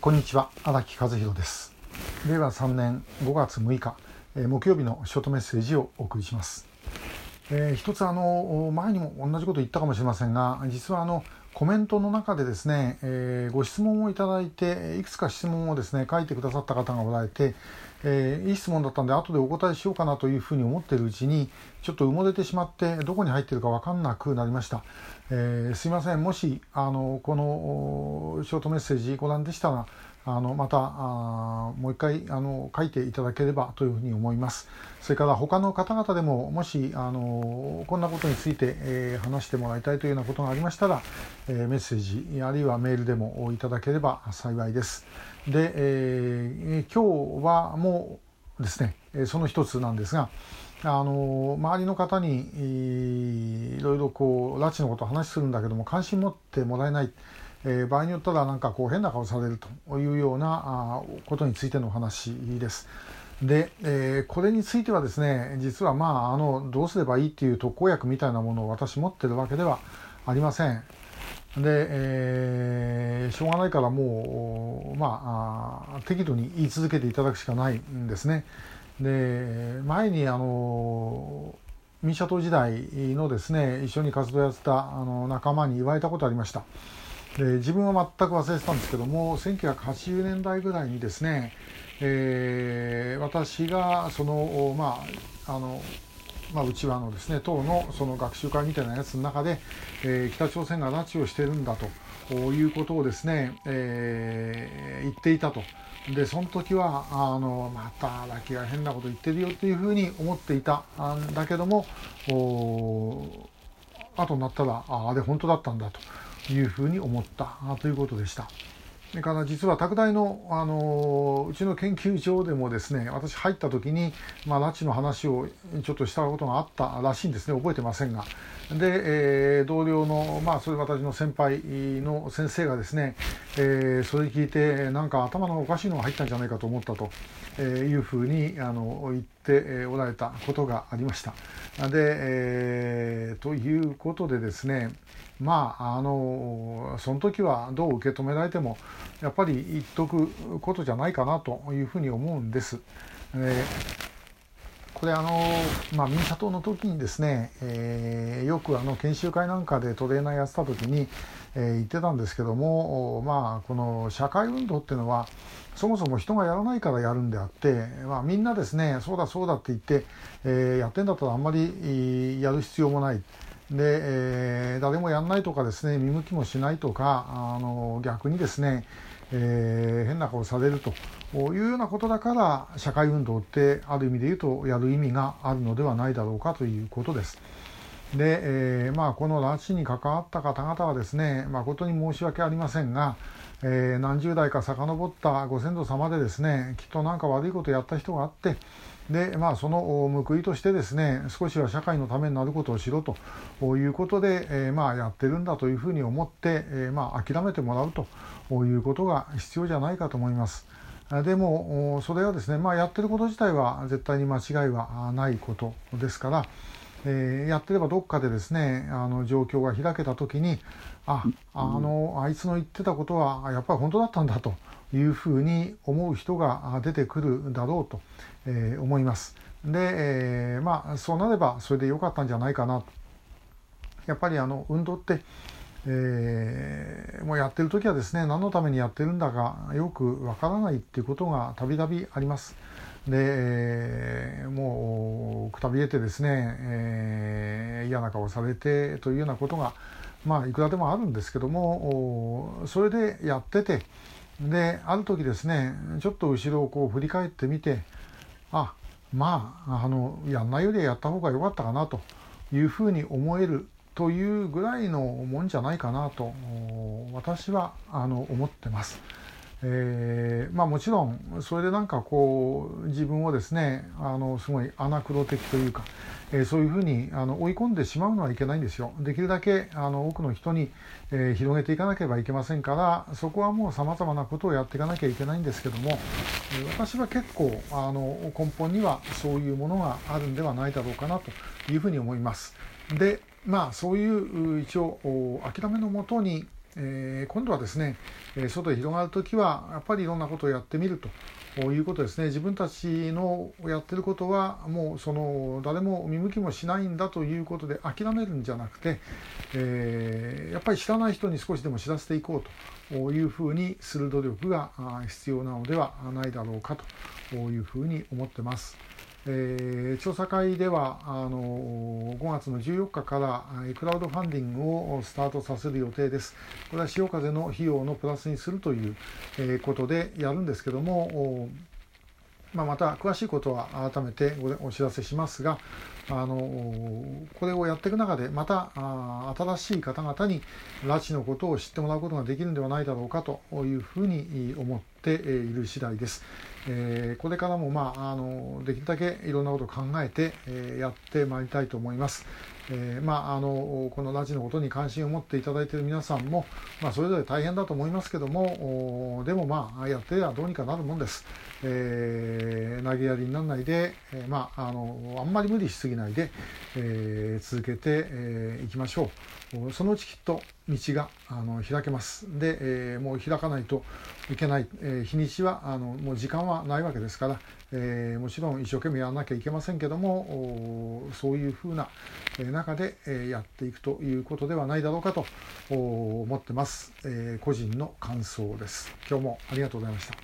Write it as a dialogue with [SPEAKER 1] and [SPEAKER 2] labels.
[SPEAKER 1] こんにちは荒木和弘です。令和3年5月6日、えー、木曜日のショートメッセージをお送りします、えー、一つあの前にも同じこと言ったかもしれませんが実はあのコメントの中でですね、えー、ご質問をいただいていくつか質問をですね書いてくださった方がおられて、えー、いい質問だったんで後でお答えしようかなというふうに思ってるうちにちょっと埋もれてしまってどこに入ってるか分かんなくなりました、えー、すいません。もしあのこのショートメッセージご覧でしたらあのまたあもう一回あの書いていただければというふうに思います。それから他の方々でももしあのこんなことについて、えー、話してもらいたいというようなことがありましたら、えー、メッセージあるいはメールでもいただければ幸いです。で、えー、今日はもうですねその一つなんですがあの周りの方にいろいろこう拉致のことを話するんだけども関心持ってもらえないえー、場合によったらなんかこう変な顔されるというようなあことについてのお話です。で、えー、これについてはですね実はまああのどうすればいいっていう特効薬みたいなものを私持ってるわけではありません。で、えー、しょうがないからもうまあ適度に言い続けていただくしかないんですね。で前にあの民社党時代のですね一緒に活動やってたあの仲間に言われたことありました。で自分は全く忘れてたんですけども1980年代ぐらいにですね、えー、私がそのまああのまあ、うちわのですね党のその学習会みたいなやつの中で、えー、北朝鮮が拉致をしてるんだということをですね、えー、言っていたと。でその時はあのまた拉致が変なこと言ってるよっていうふうに思っていたんだけども後になったらああれ本当だったんだというふうに思ったということでした。それから実は拓大の、あのうちの研究所でもですね私入った時に、まあ、拉致の話をちょっとしたことがあったらしいんですね覚えてませんがで、えー、同僚のまあそれ私の先輩の先生がですね、えー、それ聞いてなんか頭のおかしいのが入ったんじゃないかと思ったと、えいうふうにあの言っておられたことがありました。で、えー、ということでですねまああのその時はどう受け止められてもやっぱり言っとくことじゃないかなというふうに思うんです。えーこれあの、まあ、民社党の時にですね、えー、よくあの研修会なんかでトレーナーやってた時に、えー、言ってたんですけども、まあ、この社会運動っていうのはそもそも人がやらないからやるんであって、まあ、みんなですねそうだそうだって言って、えー、やってんだったらあんまりやる必要もない。で、えー、誰もやんないとかですね見向きもしないとかあの逆にですねえー、変な顔されるというようなことだから社会運動ってある意味で言うとやる意味があるのではないだろうかということです。で、えー、まあ、この拉致に関わった方々はですね誠に申し訳ありませんが、えー、何十代か遡ったご先祖様でですねきっと何か悪いことやった人があってで、まあ、その報いとしてですね少しは社会のためになることをしろということで、えー、まあ、やってるんだというふうに思って、えー、まあ、諦めてもらうということが必要じゃないかと思います。でもそれはですね、まあ、やってること自体は絶対に間違いはないことですから、えー、やってればどっかでですねあの状況が開けた時にああのあいつの言ってたことはやっぱり本当だったんだというふうに思う人が出てくるだろうと、えー、思います。で、えー、まあそうなればそれでよかったんじゃないかなと。やっぱりあの運動って、えー、もうやってる時はですね何のためにやってるんだかよくわからないっていうことがたびたびあります。で、くたびれてですね、えー、嫌な顔されてというようなことがまあいくらでもあるんですけどもそれでやっててである時ですねちょっと後ろをこう振り返ってみてあまああのやんないよりはやった方が良かったかなというふうに思えるというぐらいのもんじゃないかなと私はあの思ってます。えー、まあもちろんそれでなんかこう自分をですねあのすごいアナクロ的というか、えー、そういうふうにあの追い込んでしまうのはいけないんですよできるだけあの多くの人に、えー、広げていかなければいけませんからそこはもうさまざまなことをやっていかなきゃいけないんですけども、え私は結構あの根本にはそういうものがあるんではないだろうかなというふうに思います。でまあそういう一応諦めのもとにえー、今度はですね、え外へ広がる時はやっぱりいろんなことをやってみるということですね自分たちのやってることはもうその誰も見向きもしないんだということで諦めるんじゃなくて、えー、やっぱり知らない人に少しでも知らせていこうというふうにする努力が必要なのではないだろうかというふうに思ってます。えー、調査会ではあの5月の14日からクラウドファンディングをスタートさせる予定です。これは潮風の費用のプラスにするという、ことでやるんですけども、まあ、また詳しいことは改めてお知らせしますがあのこれをやっていく中でまた新しい方々に拉致のことを知ってもらうことができるんではないだろうかというふうに思っている次第です。えー、これからも、まあ、あのできるだけいろんなことを考えて、えー、やってまいりたいと思います。えー、まあ、あのこのラジのことに関心を持っていただいている皆さんも、まあ、それぞれ大変だと思いますけどもでもまあやってりゃどうにかなるもんです、えー、投げやりにならないで、えー、まあ、あのあんまり無理しすぎないで、え続けてい、えきましょう。そのうちきっと道があの開けます。で、えもう開かないといけない、え日にちはあのもう時間はないわけですから、えもちろん一生懸命やらなきゃいけませんけどもそういうふうな中でやっていくということではないだろうかと思ってます、え個人の感想です。今日もありがとうございました。